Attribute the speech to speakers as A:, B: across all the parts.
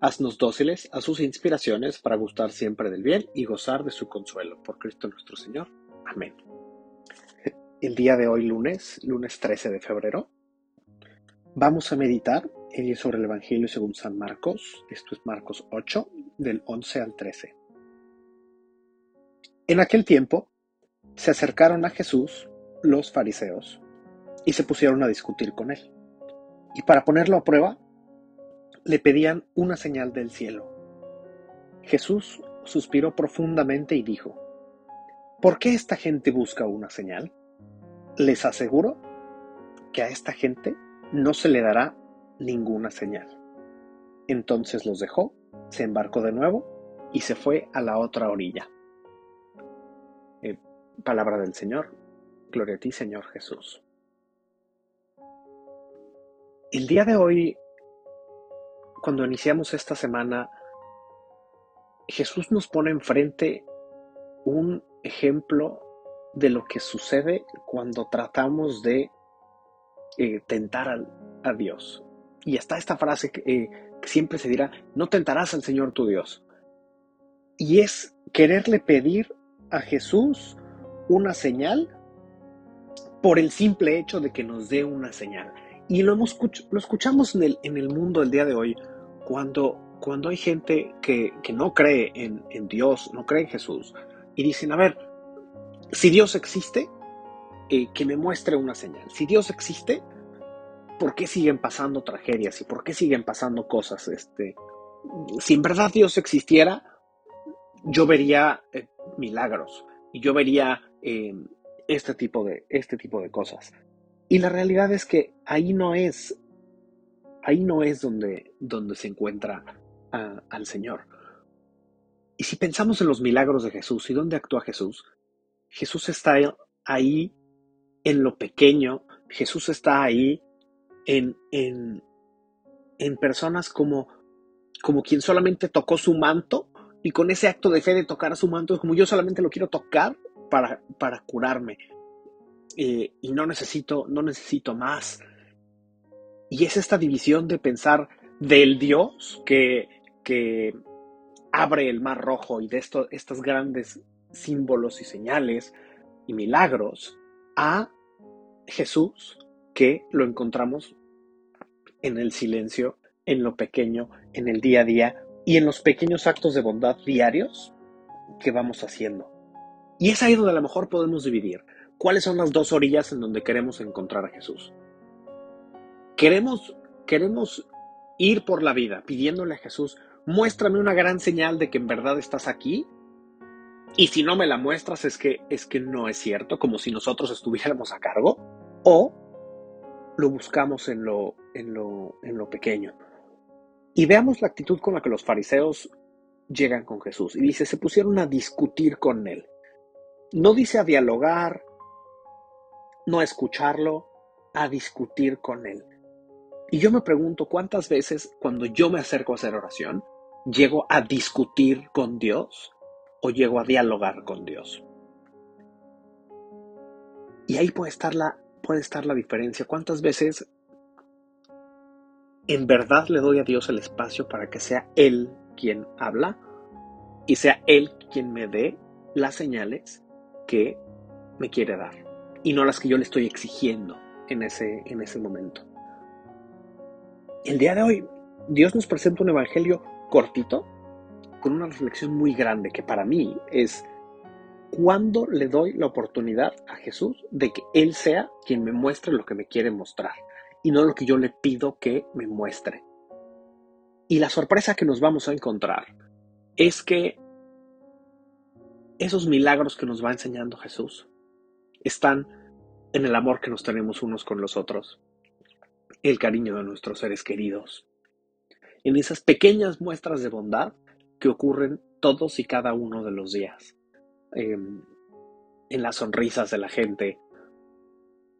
A: Haznos dóciles a sus inspiraciones para gustar siempre del bien y gozar de su consuelo. Por Cristo nuestro Señor. Amén. El día de hoy, lunes, lunes 13 de febrero, vamos a meditar sobre el Evangelio según San Marcos. Esto es Marcos 8, del 11 al 13. En aquel tiempo, se acercaron a Jesús los fariseos y se pusieron a discutir con él. Y para ponerlo a prueba, le pedían una señal del cielo. Jesús suspiró profundamente y dijo, ¿por qué esta gente busca una señal? Les aseguro que a esta gente no se le dará ninguna señal. Entonces los dejó, se embarcó de nuevo y se fue a la otra orilla. Eh, palabra del Señor, gloria a ti Señor Jesús. El día de hoy cuando iniciamos esta semana, Jesús nos pone enfrente un ejemplo de lo que sucede cuando tratamos de eh, tentar a, Dios. Y está esta frase eh, que siempre se dirá, no tentarás al Señor tu Dios. Y es quererle pedir a Jesús una señal por el simple hecho de que nos dé una señal. Y lo, hemos, lo escuchamos en el, en el mundo el día de hoy cuando, cuando hay gente que, no cree en, Dios, no cree en Jesús, y dicen, a ver, si Dios existe, eh, que me muestre una señal. Si Dios existe, ¿por qué siguen pasando tragedias y por qué siguen pasando cosas? Este, si en verdad Dios existiera, yo vería eh, milagros y yo vería eh, este, tipo de, este tipo de cosas. Y la realidad es que ahí no es ahí no es donde, donde se encuentra al Señor. Y si pensamos en los milagros de Jesús y dónde actúa Jesús, Jesús está ahí en lo pequeño, Jesús está ahí en, en, en personas como, como quien solamente tocó su manto y con ese acto de fe de tocar a su manto como yo solamente lo quiero tocar para, para curarme eh, y no necesito, no necesito más. Y es esta división de pensar del Dios que, que abre el mar rojo y de esto, estos grandes símbolos y señales y milagros a Jesús que lo encontramos en el silencio, en lo pequeño, en el día a día y en los pequeños actos de bondad diarios que vamos haciendo. Y es ahí donde a lo mejor podemos dividir cuáles son las dos orillas en donde queremos encontrar a Jesús. Queremos, queremos ir por la vida pidiéndole a Jesús, muéstrame una gran señal de que en verdad estás aquí. Y si no me la muestras es que, es que no es cierto, como si nosotros estuviéramos a cargo. O lo buscamos en lo, en lo, en lo pequeño. Y veamos la actitud con la que los fariseos llegan con Jesús. Y dice, se pusieron a discutir con él. No dice a dialogar, no a escucharlo, a discutir con él. Y yo me pregunto cuántas veces cuando yo me acerco a hacer oración, llego a discutir con Dios o llego a dialogar con Dios. Y ahí puede estar la, puede estar la diferencia. ¿Cuántas veces en verdad le doy a Dios el espacio para que sea Él quien habla y sea Él quien me dé las señales que me quiere dar y no las que yo le estoy exigiendo en ese, en ese momento? El día de hoy, Dios nos presenta un evangelio cortito, con una reflexión muy grande que para mí es cuando le doy la oportunidad a Jesús de que Él sea quien me muestre lo que me quiere mostrar y no lo que yo le pido que me muestre. Y la sorpresa que nos vamos a encontrar es que esos milagros que nos va enseñando Jesús están en el amor que nos tenemos unos con los otros el cariño de nuestros seres queridos. En esas pequeñas muestras de bondad que ocurren todos y cada uno de los días. Em, en las sonrisas de la gente,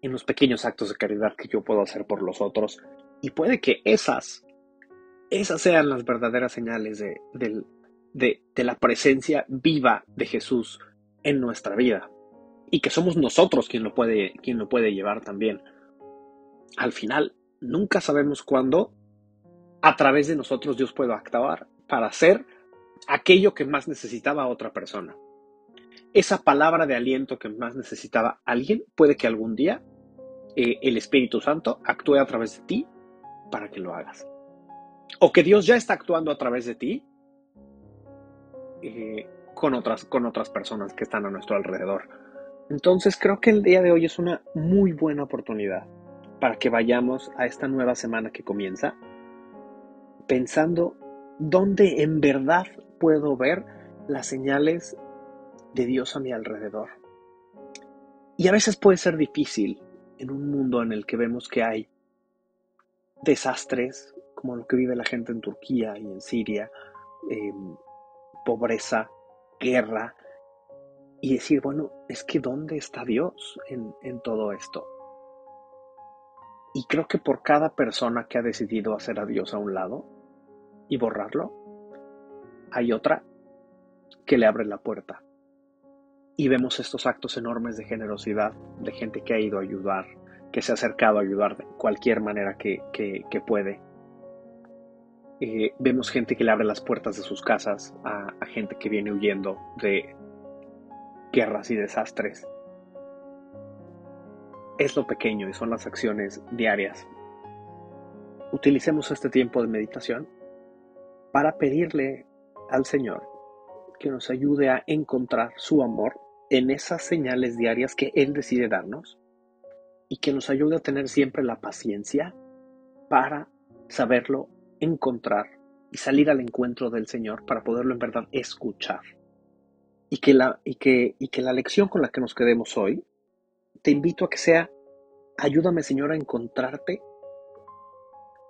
A: en los pequeños actos de caridad que yo puedo hacer por los otros. Y puede que esas, esas sean las verdaderas señales de, de la presencia viva de Jesús en nuestra vida. Y que somos nosotros quien lo puede, quien lo puede llevar también. Al final, nunca sabemos cuándo a través de nosotros Dios puede actuar para hacer aquello que más necesitaba otra persona. Esa palabra de aliento que más necesitaba alguien puede que algún día eh, el Espíritu Santo actúe a través de ti para que lo hagas. O que Dios ya está actuando a través de ti eh, con, otras, con otras personas que están a nuestro alrededor. Entonces creo que el día de hoy es una muy buena oportunidad para que vayamos a esta nueva semana que comienza pensando dónde en verdad puedo ver las señales de Dios a mi alrededor. Y a veces puede ser difícil en un mundo en el que vemos que hay desastres como lo que vive la gente en Turquía y en Siria, em, pobreza, guerra, y decir, bueno, es que ¿dónde está Dios en, en todo esto? Y creo que por cada persona que ha decidido hacer a Dios a un lado y borrarlo, hay otra que le abre la puerta. Y vemos estos actos enormes de generosidad de gente que ha ido a ayudar, que se ha acercado a ayudar de cualquier manera que, puede. Eh, vemos gente que le abre las puertas de sus casas a gente que viene huyendo de guerras y desastres es lo pequeño y son las acciones diarias. Utilicemos este tiempo de meditación para pedirle al Señor que nos ayude a encontrar su amor en esas señales diarias que Él decide darnos y que nos ayude a tener siempre la paciencia para saberlo encontrar y salir al encuentro del Señor para poderlo en verdad escuchar. Y que la, y que, y que la lección con la que nos quedemos hoy te invito a que sea, ayúdame Señor a encontrarte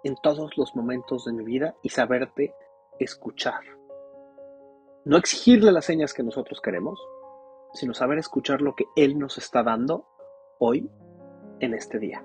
A: en todos los momentos de mi vida y saberte escuchar. No exigirle las señas que nosotros queremos, sino saber escuchar lo que Él nos está dando hoy en este día.